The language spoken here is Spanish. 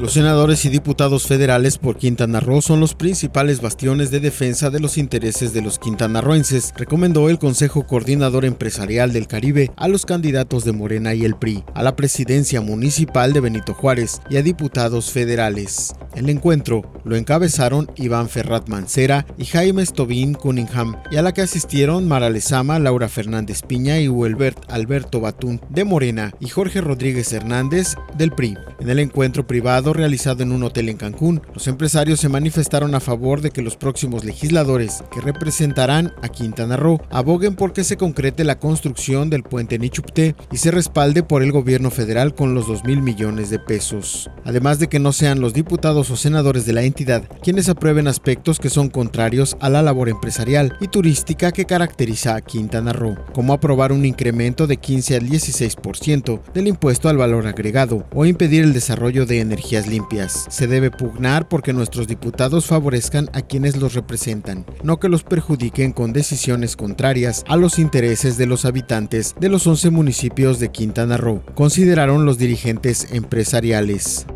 Los senadores y diputados federales por Quintana Roo son los principales bastiones de defensa de los intereses de los quintanarroenses, recomendó el Consejo Coordinador Empresarial del Caribe a los candidatos de Morena y el PRI, a la presidencia municipal de Benito Juárez y a diputados federales. El encuentro lo encabezaron Iván Ferrat Mancera y Jaime Stobin Cunningham, y a la que asistieron Mara Lezama, Laura Fernández Piña y Huelbert Alberto Batún de Morena y Jorge Rodríguez Hernández del PRI. En el encuentro privado realizado en un hotel en Cancún. Los empresarios se manifestaron a favor de que los próximos legisladores que representarán a Quintana Roo aboguen porque se concrete la construcción del puente Nichupté y se respalde por el gobierno federal con los 2 mil millones de pesos. Además de que no sean los diputados o senadores de la entidad quienes aprueben aspectos que son contrarios a la labor empresarial y turística que caracteriza a Quintana Roo, como aprobar un incremento de 15 al 16% del impuesto al valor agregado o impedir el desarrollo de energía limpias. Se debe pugnar porque nuestros diputados favorezcan a quienes los representan, no que los perjudiquen con decisiones contrarias a los intereses de los habitantes de los 11 municipios de Quintana Roo, consideraron los dirigentes empresariales.